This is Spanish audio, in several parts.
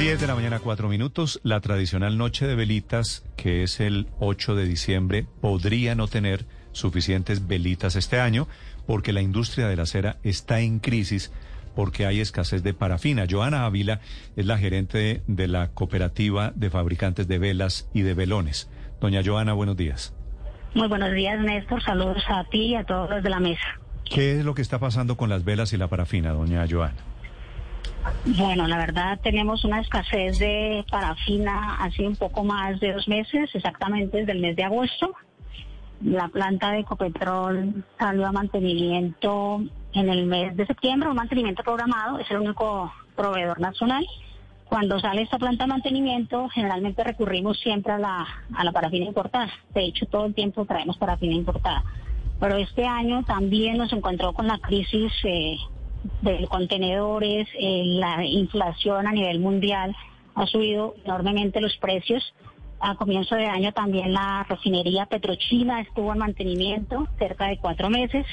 10 de la mañana, 4 minutos. La tradicional noche de velitas, que es el 8 de diciembre, podría no tener suficientes velitas este año porque la industria de la cera está en crisis porque hay escasez de parafina. Joana Ávila es la gerente de la cooperativa de fabricantes de velas y de velones. Doña Joana, buenos días. Muy buenos días, Néstor. Saludos a ti y a todos los de la mesa. ¿Qué es lo que está pasando con las velas y la parafina, doña Joana? Bueno, la verdad tenemos una escasez de parafina hace un poco más de dos meses, exactamente desde el mes de agosto. La planta de Ecopetrol salió a mantenimiento en el mes de septiembre, un mantenimiento programado, es el único proveedor nacional. Cuando sale esta planta de mantenimiento, generalmente recurrimos siempre a la, a la parafina importada. De hecho, todo el tiempo traemos parafina importada. Pero este año también nos encontró con la crisis eh, de contenedores, eh, la inflación a nivel mundial ha subido enormemente los precios. A comienzo de año también la refinería Petrochina estuvo en mantenimiento cerca de cuatro meses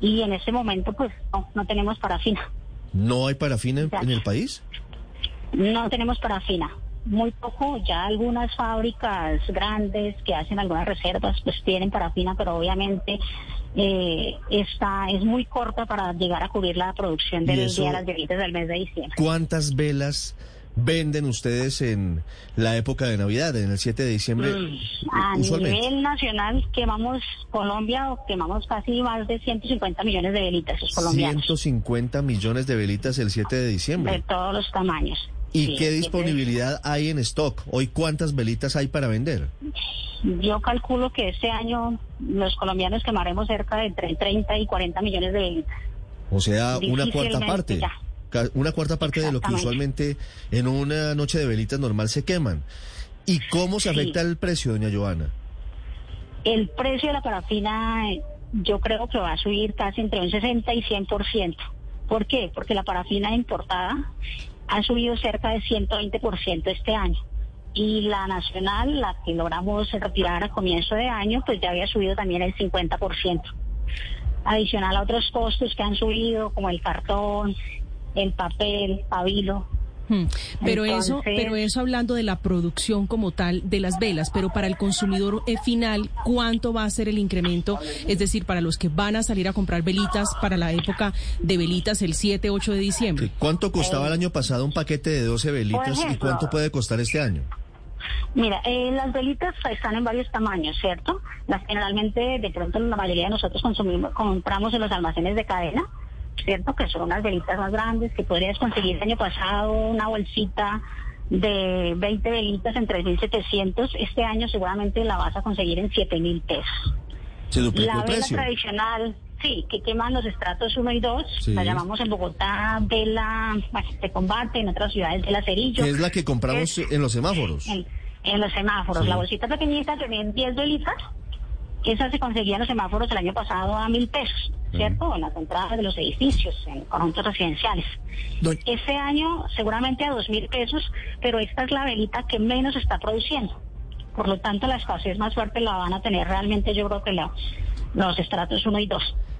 y en este momento pues no, no tenemos parafina. ¿No hay parafina en, en el país? No tenemos parafina muy poco, ya algunas fábricas grandes que hacen algunas reservas pues tienen parafina, pero obviamente eh, esta es muy corta para llegar a cubrir la producción del día de las velitas del mes de diciembre. ¿Cuántas velas venden ustedes en la época de Navidad, en el 7 de diciembre? Mm, a nivel nacional quemamos Colombia, quemamos casi más de 150 millones de velitas los colombianos. 150 millones de velitas el 7 de diciembre. De todos los tamaños. ¿Y Sí, qué sí, disponibilidad hay en stock? Hoy, ¿cuántas velitas hay para vender? Yo calculo que este año los colombianos quemaremos cerca de entre 30 y 40 millones de velitas. O sea, una cuarta parte. ya. Una cuarta parte de lo que usualmente en una noche de velitas normal se queman. ¿Y cómo se Sí. afecta el precio, doña Joana? El precio de la parafina yo creo que va a subir casi entre un 60 y 100%. ¿Por qué? Porque la parafina importada ha subido cerca de 120% este año. Y la nacional, la que logramos retirar a comienzo de año, pues ya había subido también el 50%. Adicional a otros costos que han subido, como el cartón, el papel, pabilo, Hmm. Pero eso, pero eso hablando de la producción como tal de las velas, pero para el consumidor eh, final, ¿cuánto va a ser el incremento? Es decir, para los que van a salir a comprar velitas para la época de velitas el 7, 8 de diciembre. ¿Cuánto costaba el año pasado un paquete de 12 velitas y cuánto puede costar este año? Mira, eh, las velitas están en varios tamaños, ¿cierto? Las generalmente, de pronto, la mayoría de nosotros consumimos, compramos en los almacenes de cadena, ¿cierto? Que son unas velitas más grandes que podrías conseguir el año pasado una bolsita de 20 velitas en 3.700. Este año seguramente la vas a conseguir en 7.000 pesos. Se duplicó La el vela precio. tradicional, sí, que queman los estratos 1 y 2, Sí. la llamamos en Bogotá vela de combate, en otras ciudades vela cerillo. Es la que compramos Es- en los semáforos. en, en los semáforos. Sí. La bolsita pequeñita que viene 10 velitas, esa se conseguía en los semáforos el año pasado a mil pesos, ¿cierto? En las entradas de los edificios, en conjuntos residenciales. Doña- Este año seguramente a dos mil pesos, pero esta es la velita que menos está produciendo. Por lo tanto, la escasez más fuerte la van a tener realmente, yo creo que la- los estratos 1 y 2.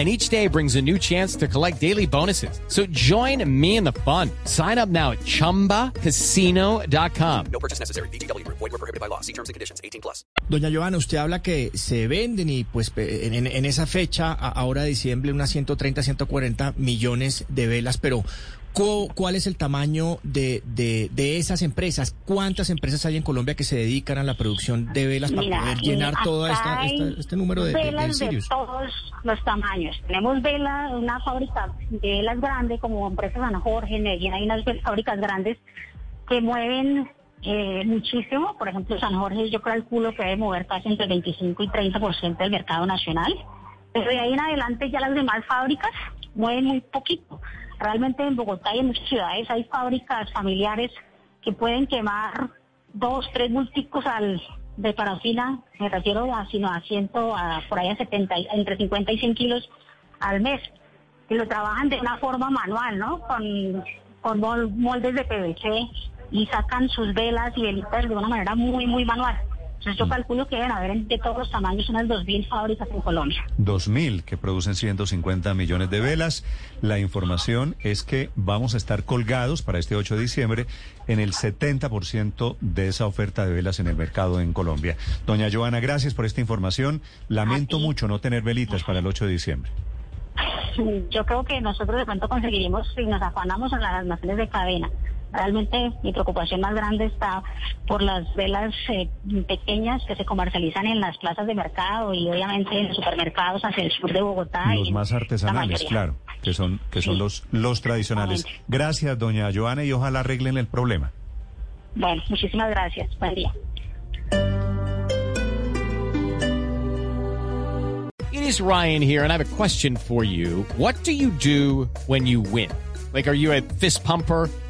And each day brings a new chance to collect daily bonuses. So join me in the fun. Sign up now at chumbacasino.com. No purchase necessary. VGW Group. Void were prohibited by law. See terms and conditions. 18 plus. Doña Joana, usted habla que se venden y pues en, en- en esa fecha, ahora de diciembre, unas 130, 140 millones de velas, pero ¿cuál es el tamaño de, de, de esas empresas? ¿Cuántas empresas hay en Colombia que se dedican a la producción de velas para Mira, poder llenar todo esta, esta- este número de, velas de, todos los tamaños. Tenemos velas, una fábrica de velas grande como empresa San Jorge, Medellín hay unas fábricas grandes que mueven eh, muchísimo. Por ejemplo, San Jorge yo calculo que debe mover casi entre el 25 y 30% del mercado nacional. Pero de ahí en adelante ya las demás fábricas mueven muy poquito. Realmente en Bogotá y en muchas ciudades hay fábricas familiares que pueden quemar dos, tres multicos al de parafina, me refiero a sino a ciento, a por ahí a 70, y- entre 50 y 100 kilos al mes. Y lo trabajan de una forma manual, ¿no? Con, con mol- moldes de PVC y sacan sus velas y velitas de una manera muy, muy manual. Entonces yo calculo que deben haber de todos los tamaños unas 2.000 fábricas en Colombia. 2.000 que producen 150 millones de velas. La información es que vamos a estar colgados para este 8 de diciembre en el 70% de esa oferta de velas en el mercado en Colombia. Doña Joana, gracias por esta información. Lamento mucho no tener velitas para el 8 de diciembre. Yo creo que nosotros de pronto conseguiremos si nos afanamos en las almacenes de cadena. Realmente mi preocupación más grande está por las velas eh, pequeñas que se comercializan en las plazas de mercado y obviamente en los supermercados hacia el sur de Bogotá. Los y más artesanales, claro, que son, que son Sí. los, los tradicionales. Gracias, doña Joana, y ojalá arreglen el problema. Bueno, muchísimas gracias. Buen día. It is Ryan here, and I have a question for you. What do you do when you win? Like, are you a fist pumper?